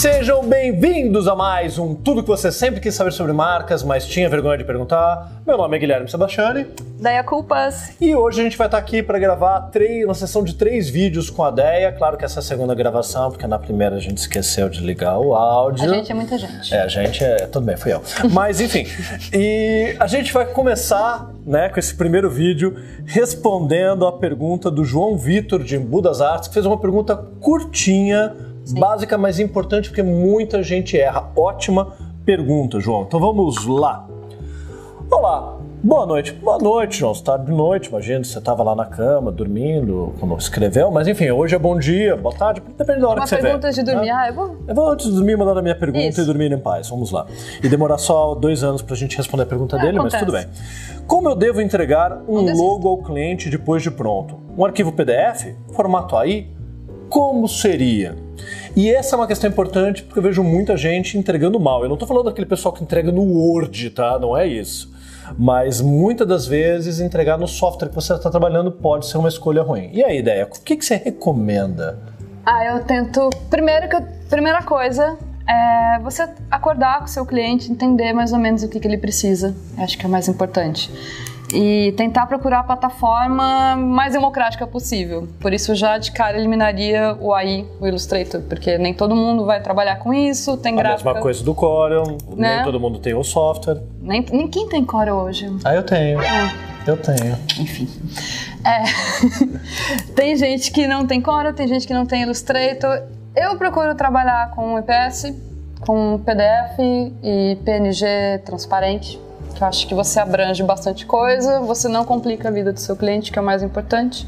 Sejam bem-vindos a mais um Tudo que você sempre quis saber sobre marcas, mas tinha vergonha de perguntar. Meu nome é Guilherme Sebastiani. Deia Culpas. E hoje a gente vai estar aqui para gravar três, uma sessão de três vídeos com a Deia. Claro que essa é a segunda gravação, porque na primeira a gente esqueceu de ligar o áudio. A gente é muita gente. É, a gente é. Tudo bem, fui eu. Mas enfim. e a gente vai começar né, com esse primeiro vídeo respondendo a pergunta do João Vitor de Embu das Artes, que fez uma pergunta curtinha Sim. básica, mas importante porque muita gente erra. Ótima pergunta, João. Então vamos lá. Olá, boa noite. Boa noite, João. Você tá de noite, imagina, você estava lá na cama, dormindo, quando escreveu, mas enfim, hoje é bom dia, boa tarde, depende da hora Uma que você vê. Uma pergunta de dormir, né? ah, é bom? Eu vou antes de dormir mandar a minha pergunta Isso. e dormir em paz, vamos lá. E demorar só dois anos pra gente responder a pergunta É, dele, acontece. mas tudo bem. Como eu devo entregar um logo ao cliente depois de pronto? Um arquivo PDF? Formato AI? Como seria? E essa é uma questão importante porque eu vejo muita gente entregando mal. Eu não estou falando daquele pessoal que entrega no Word, tá? Não é isso. Mas muitas das vezes entregar no software que você está trabalhando pode ser uma escolha ruim. E aí, ideia? O que, que você recomenda? Ah, eu tento. Primeiro que eu- primeira coisa é você acordar com o seu cliente, entender mais ou menos o que, que ele precisa. Acho que é o mais importante. E tentar procurar a plataforma mais democrática possível. Por isso, já de cara eliminaria o AI, o Illustrator, porque nem todo mundo vai trabalhar com isso. Tem A gráfica. mesma coisa do Corel, Né? nem todo mundo tem o software. Nem, nem quem tem Core hoje. Ah, eu tenho. Eu tenho. Enfim. É. tem gente que não tem Corel, tem gente que não tem Illustrator. Eu procuro trabalhar com EPS, com PDF e PNG transparente. Que eu acho que você abrange bastante coisa, você não complica a vida do seu cliente, que é o mais importante.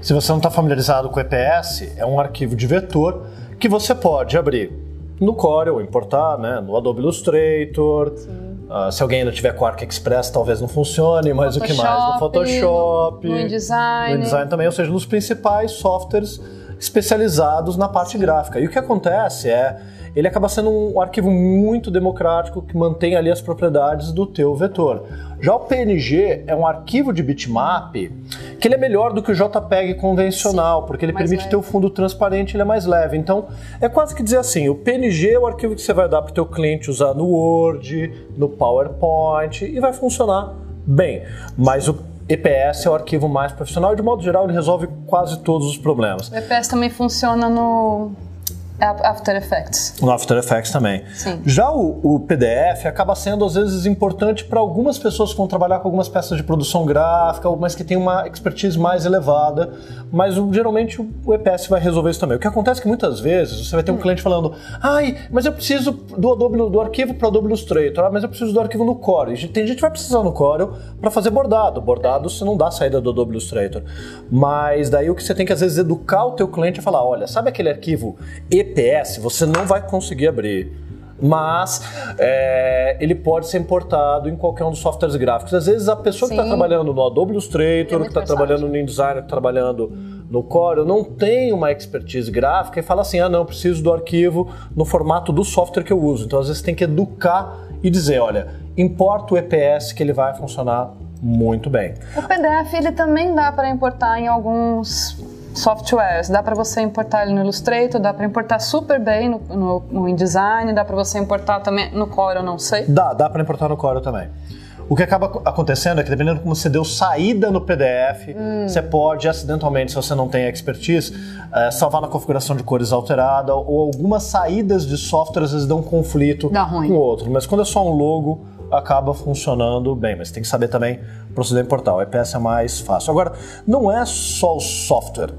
Se você não está familiarizado com o EPS, é um arquivo de vetor que você pode abrir no Corel, importar, né, no Adobe Illustrator. Ah, se alguém ainda tiver com Arc Express, talvez não funcione, mas o que mais? No Photoshop, no InDesign. no InDesign também, ou seja, nos principais softwares especializados na parte gráfica. E o que acontece é, ele acaba sendo um arquivo muito democrático que mantém ali as propriedades do teu vetor. Já o PNG é um arquivo de bitmap que ele é melhor do que o JPEG convencional, porque ele permite leve. ter o fundo transparente, ele é mais leve. Então, é quase que dizer assim, o PNG é o arquivo que você vai dar para o teu cliente usar no Word, no PowerPoint e vai funcionar bem. Mas o EPS é o arquivo mais profissional e, de modo geral, ele resolve quase todos os problemas. O EPS também funciona no After Effects. No After Effects também. Sim. Já o, o PDF acaba sendo, às vezes, importante para algumas pessoas que vão trabalhar com algumas peças de produção gráfica, mas que tem uma expertise mais elevada. Mas geralmente o, EPS vai resolver isso também. O que acontece é que muitas vezes você vai ter um cliente falando: ai, mas eu preciso do, Adobe, do arquivo para Adobe Illustrator, ah, mas eu preciso do arquivo no Corel. E Tem gente que vai precisar no Corel para fazer bordado. Bordado você não dá saída do Adobe Illustrator. Mas daí o que você tem que, às vezes, educar o teu cliente é falar: olha, sabe aquele arquivo Você não vai conseguir abrir mas é, ele pode ser importado em qualquer um dos softwares gráficos. Às vezes a pessoa que está Sim. trabalhando no Adobe É Illustrator, muito que está trabalhando no InDesign, que está trabalhando no Corel, não tem uma expertise gráfica e fala assim, ah não, preciso do arquivo no formato do software que eu uso. Então às vezes tem que educar e dizer, olha, importa o EPS que ele vai funcionar muito bem. O PDF ele também dá para importar em alguns softwares. Dá para você importar ele no Illustrator, dá para importar super bem no, no, no InDesign, dá para você importar também no Core, eu não sei. Dá, dá para importar no Corel também. O que acaba acontecendo é que dependendo de como você deu saída no PDF, Hum. você pode acidentalmente, se você não tem expertise, eh, salvar na configuração de cores alterada ou algumas saídas de software às vezes dão conflito Dá ruim. com o outro. Mas quando é só um logo, acaba funcionando bem. Mas tem que saber também proceder em portal. O EPS é mais fácil. Agora, não é só o software.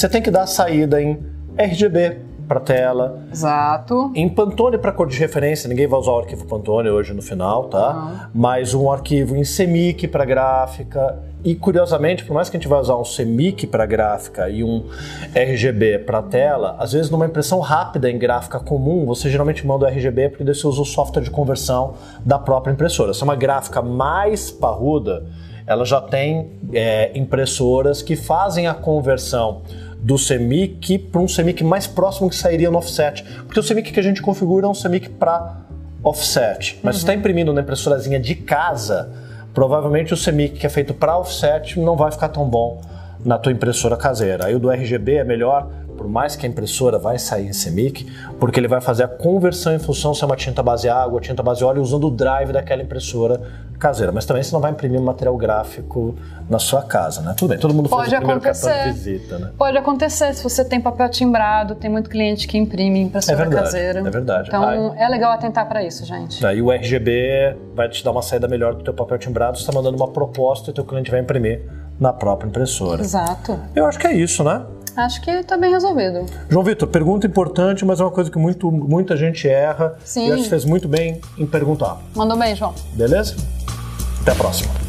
Você tem que dar saída em RGB para tela, Exato. em Pantone para cor de referência, ninguém vai usar o arquivo Pantone hoje no final, tá? Mas um arquivo em CMYK para gráfica. E curiosamente, por mais que a gente vai usar um CMYK para gráfica e um RGB para tela, às vezes numa impressão rápida em gráfica comum, você geralmente manda o RGB porque daí você usa o software de conversão da própria impressora. Se é uma gráfica mais parruda, ela já tem é, impressoras que fazem a conversão do CMYK para um CMYK mais próximo que sairia no offset. Porque o CMYK que a gente configura é um CMYK para offset. Mas se está imprimindo na impressorazinha de casa, provavelmente o CMYK que é feito para offset não vai ficar tão bom na tua impressora caseira. Aí o do RGB é melhor por mais que a impressora vai sair em CMYK, porque ele vai fazer a conversão em função se é uma tinta base água, tinta base óleo, usando o drive daquela impressora caseira. Mas também você não vai imprimir um material gráfico na sua casa, né? Tudo bem, todo mundo Pode faz o primeiro acontecer. cartão de visita, né? Pode acontecer se você tem papel timbrado, tem muito cliente que imprime impressora É verdade, caseira. é verdade. Então é legal atentar para isso, gente. Aí o RGB vai te dar uma saída melhor do teu papel timbrado, você está mandando uma proposta e o teu cliente vai imprimir na própria impressora. Exato. Eu acho que é isso, né? Acho que tá bem resolvido. João Vitor, pergunta importante, mas é uma coisa que muito, muita gente erra. Sim. E acho que fez muito bem em perguntar. Mandou bem, João. Beleza? Até a próxima.